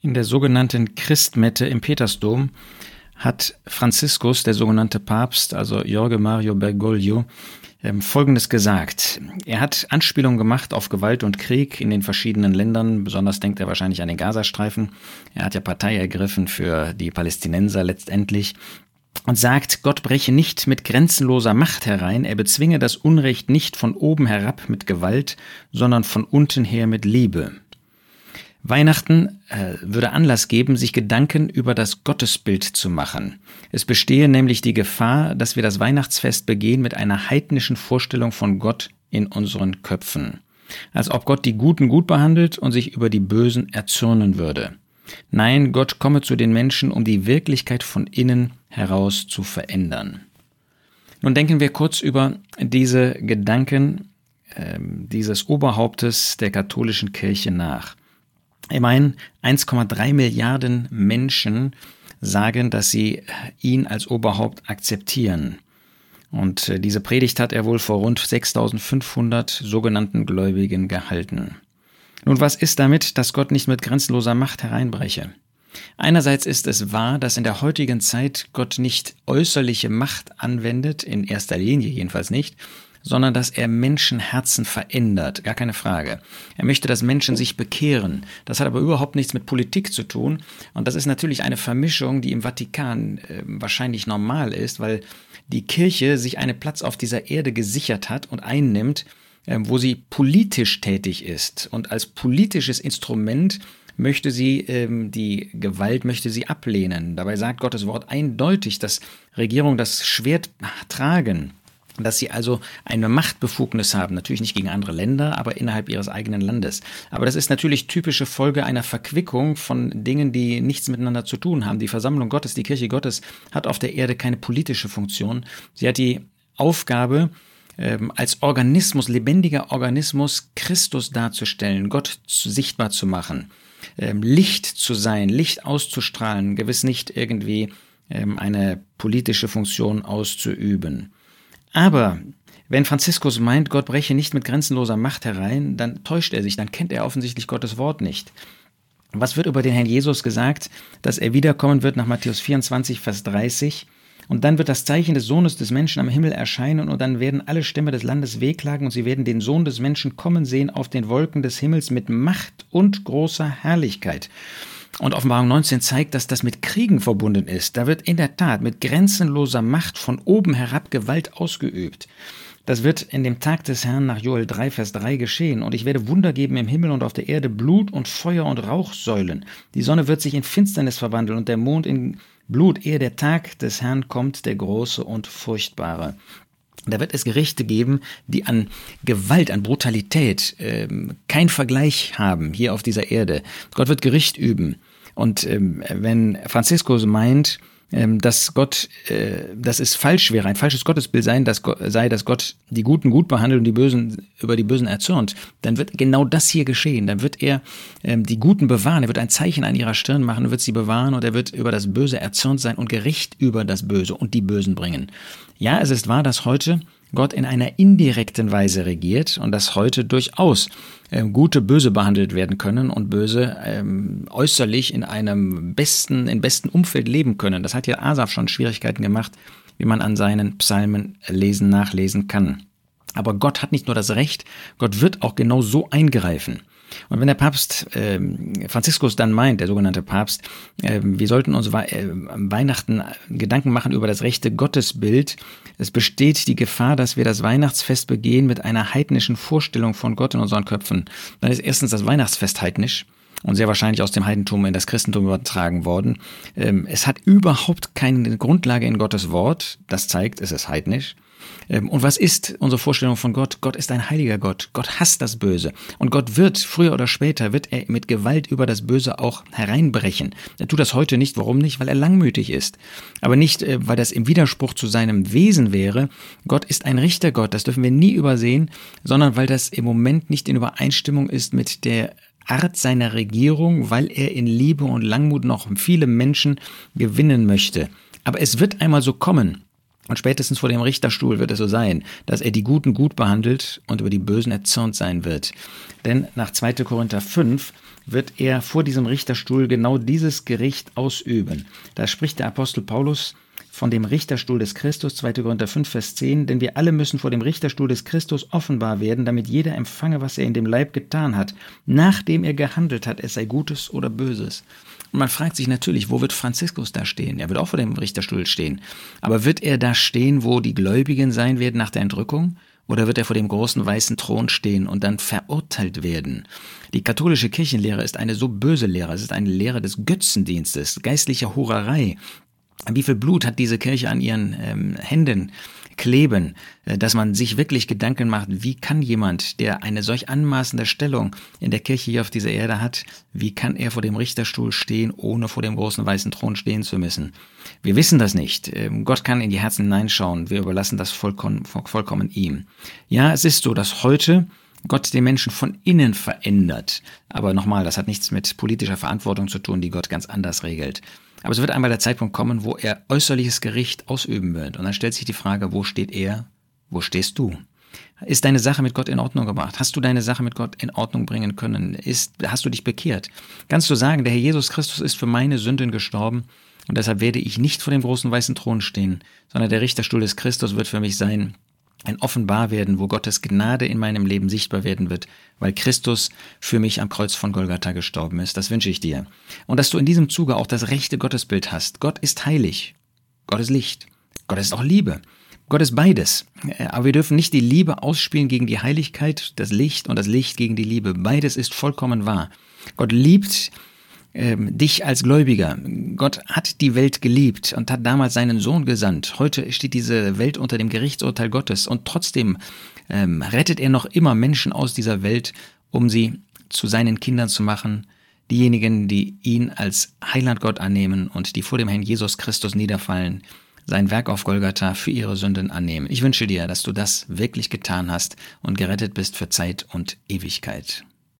In der sogenannten Christmette im Petersdom hat Franziskus, der sogenannte Papst, also Jorge Mario Bergoglio, ähm, Folgendes gesagt. Er hat Anspielungen gemacht auf Gewalt und Krieg in den verschiedenen Ländern. Besonders denkt er wahrscheinlich an den Gazastreifen. Er hat ja Partei ergriffen für die Palästinenser letztendlich und sagt, Gott breche nicht mit grenzenloser Macht herein, er bezwinge das Unrecht nicht von oben herab mit Gewalt, sondern von unten her mit Liebe. Weihnachten äh, würde Anlass geben, sich Gedanken über das Gottesbild zu machen. Es bestehe nämlich die Gefahr, dass wir das Weihnachtsfest begehen mit einer heidnischen Vorstellung von Gott in unseren Köpfen. Als ob Gott die Guten gut behandelt und sich über die Bösen erzürnen würde. Nein, Gott komme zu den Menschen, um die Wirklichkeit von innen heraus zu verändern. Nun denken wir kurz über diese Gedanken äh, dieses Oberhauptes der katholischen Kirche nach. Immerhin 1,3 Milliarden Menschen sagen, dass sie ihn als Oberhaupt akzeptieren. Und äh, diese Predigt hat er wohl vor rund 6500 sogenannten Gläubigen gehalten. Nun, was ist damit, dass Gott nicht mit grenzenloser Macht hereinbreche? Einerseits ist es wahr, dass in der heutigen Zeit Gott nicht äußerliche Macht anwendet, in erster Linie jedenfalls nicht, sondern dass er Menschenherzen verändert, gar keine Frage. Er möchte, dass Menschen sich bekehren. Das hat aber überhaupt nichts mit Politik zu tun. Und das ist natürlich eine Vermischung, die im Vatikan äh, wahrscheinlich normal ist, weil die Kirche sich einen Platz auf dieser Erde gesichert hat und einnimmt, äh, wo sie politisch tätig ist. Und als politisches Instrument möchte sie ähm, die Gewalt möchte sie ablehnen. Dabei sagt Gottes Wort eindeutig, dass Regierungen das Schwert tragen dass sie also eine Machtbefugnis haben, natürlich nicht gegen andere Länder, aber innerhalb ihres eigenen Landes. Aber das ist natürlich typische Folge einer Verquickung von Dingen, die nichts miteinander zu tun haben. Die Versammlung Gottes, die Kirche Gottes hat auf der Erde keine politische Funktion. Sie hat die Aufgabe, ähm, als Organismus, lebendiger Organismus, Christus darzustellen, Gott sichtbar zu machen, ähm, Licht zu sein, Licht auszustrahlen, gewiss nicht irgendwie ähm, eine politische Funktion auszuüben. Aber wenn Franziskus meint, Gott breche nicht mit grenzenloser Macht herein, dann täuscht er sich, dann kennt er offensichtlich Gottes Wort nicht. Was wird über den Herrn Jesus gesagt, dass er wiederkommen wird nach Matthäus 24, Vers 30? Und dann wird das Zeichen des Sohnes des Menschen am Himmel erscheinen und dann werden alle Stämme des Landes wehklagen und sie werden den Sohn des Menschen kommen sehen auf den Wolken des Himmels mit Macht und großer Herrlichkeit. Und Offenbarung 19 zeigt, dass das mit Kriegen verbunden ist. Da wird in der Tat mit grenzenloser Macht von oben herab Gewalt ausgeübt. Das wird in dem Tag des Herrn nach Joel 3, Vers 3 geschehen. Und ich werde Wunder geben im Himmel und auf der Erde Blut und Feuer und Rauchsäulen. Die Sonne wird sich in Finsternis verwandeln und der Mond in Blut, ehe der Tag des Herrn kommt, der große und furchtbare. Da wird es Gerichte geben, die an Gewalt, an Brutalität ähm, kein Vergleich haben hier auf dieser Erde. Gott wird Gericht üben. Und ähm, wenn Franziskus meint, dass Gott, äh, dass es falsch wäre, ein falsches Gottesbild sein, dass Gott, sei, dass Gott die Guten gut behandelt und die Bösen über die Bösen erzürnt, dann wird genau das hier geschehen. Dann wird er ähm, die Guten bewahren. Er wird ein Zeichen an ihrer Stirn machen wird sie bewahren und er wird über das Böse erzürnt sein und Gericht über das Böse und die Bösen bringen. Ja, es ist wahr, dass heute Gott in einer indirekten Weise regiert und dass heute durchaus äh, gute böse behandelt werden können und böse ähm, äußerlich in einem besten, in besten Umfeld leben können. Das hat ja Asaf schon Schwierigkeiten gemacht, wie man an seinen Psalmen lesen, nachlesen kann. Aber Gott hat nicht nur das Recht, Gott wird auch genau so eingreifen. Und wenn der Papst äh, Franziskus dann meint, der sogenannte Papst, äh, wir sollten uns we äh, Weihnachten Gedanken machen über das rechte Gottesbild, es besteht die Gefahr, dass wir das Weihnachtsfest begehen mit einer heidnischen Vorstellung von Gott in unseren Köpfen. Dann ist erstens das Weihnachtsfest heidnisch und sehr wahrscheinlich aus dem Heidentum in das Christentum übertragen worden. Ähm, es hat überhaupt keine Grundlage in Gottes Wort. Das zeigt, es ist heidnisch. Ähm, und was ist unsere Vorstellung von Gott? Gott ist ein heiliger Gott. Gott hasst das Böse. Und Gott wird, früher oder später, wird er mit Gewalt über das Böse auch hereinbrechen. Er tut das heute nicht. Warum nicht? Weil er langmütig ist. Aber nicht, äh, weil das im Widerspruch zu seinem Wesen wäre. Gott ist ein Richtergott. Das dürfen wir nie übersehen, sondern weil das im Moment nicht in Übereinstimmung ist mit der Art seiner Regierung, weil er in Liebe und Langmut noch viele Menschen gewinnen möchte. Aber es wird einmal so kommen, und spätestens vor dem Richterstuhl wird es so sein, dass er die Guten gut behandelt und über die Bösen erzürnt sein wird. Denn nach 2. Korinther 5 wird er vor diesem Richterstuhl genau dieses Gericht ausüben. Da spricht der Apostel Paulus von dem Richterstuhl des Christus, 2. Korinther 5, Vers 10, denn wir alle müssen vor dem Richterstuhl des Christus offenbar werden, damit jeder empfange, was er in dem Leib getan hat, nachdem er gehandelt hat, es sei Gutes oder Böses. Und man fragt sich natürlich, wo wird Franziskus da stehen? Er wird auch vor dem Richterstuhl stehen. Aber wird er da stehen, wo die Gläubigen sein werden nach der Entrückung? Oder wird er vor dem großen weißen Thron stehen und dann verurteilt werden? Die katholische Kirchenlehre ist eine so böse Lehre. Es ist eine Lehre des Götzendienstes, geistlicher Hurerei. Wie viel Blut hat diese Kirche an ihren ähm, Händen kleben, äh, dass man sich wirklich Gedanken macht, wie kann jemand, der eine solch anmaßende Stellung in der Kirche hier auf dieser Erde hat, wie kann er vor dem Richterstuhl stehen, ohne vor dem großen weißen Thron stehen zu müssen? Wir wissen das nicht. Ähm, Gott kann in die Herzen hineinschauen. Wir überlassen das vollkommen, vollkommen ihm. Ja, es ist so, dass heute Gott den Menschen von innen verändert. Aber nochmal, das hat nichts mit politischer Verantwortung zu tun, die Gott ganz anders regelt. Aber es wird einmal der Zeitpunkt kommen, wo er äußerliches Gericht ausüben wird. Und dann stellt sich die Frage, wo steht er? Wo stehst du? Ist deine Sache mit Gott in Ordnung gebracht? Hast du deine Sache mit Gott in Ordnung bringen können? Ist, hast du dich bekehrt? Kannst du sagen, der Herr Jesus Christus ist für meine Sünden gestorben und deshalb werde ich nicht vor dem großen weißen Thron stehen, sondern der Richterstuhl des Christus wird für mich sein ein Offenbarwerden, wo Gottes Gnade in meinem Leben sichtbar werden wird, weil Christus für mich am Kreuz von Golgatha gestorben ist. Das wünsche ich dir. Und dass du in diesem Zuge auch das rechte Gottesbild hast. Gott ist heilig. Gott ist Licht. Gott ist auch Liebe. Gott ist beides. Aber wir dürfen nicht die Liebe ausspielen gegen die Heiligkeit, das Licht und das Licht gegen die Liebe. Beides ist vollkommen wahr. Gott liebt ähm, dich als Gläubiger. Gott hat die Welt geliebt und hat damals seinen Sohn gesandt. Heute steht diese Welt unter dem Gerichtsurteil Gottes und trotzdem ähm, rettet er noch immer Menschen aus dieser Welt, um sie zu seinen Kindern zu machen. Diejenigen, die ihn als Heiland Gott annehmen und die vor dem Herrn Jesus Christus niederfallen, sein Werk auf Golgatha für ihre Sünden annehmen. Ich wünsche dir, dass du das wirklich getan hast und gerettet bist für Zeit und Ewigkeit.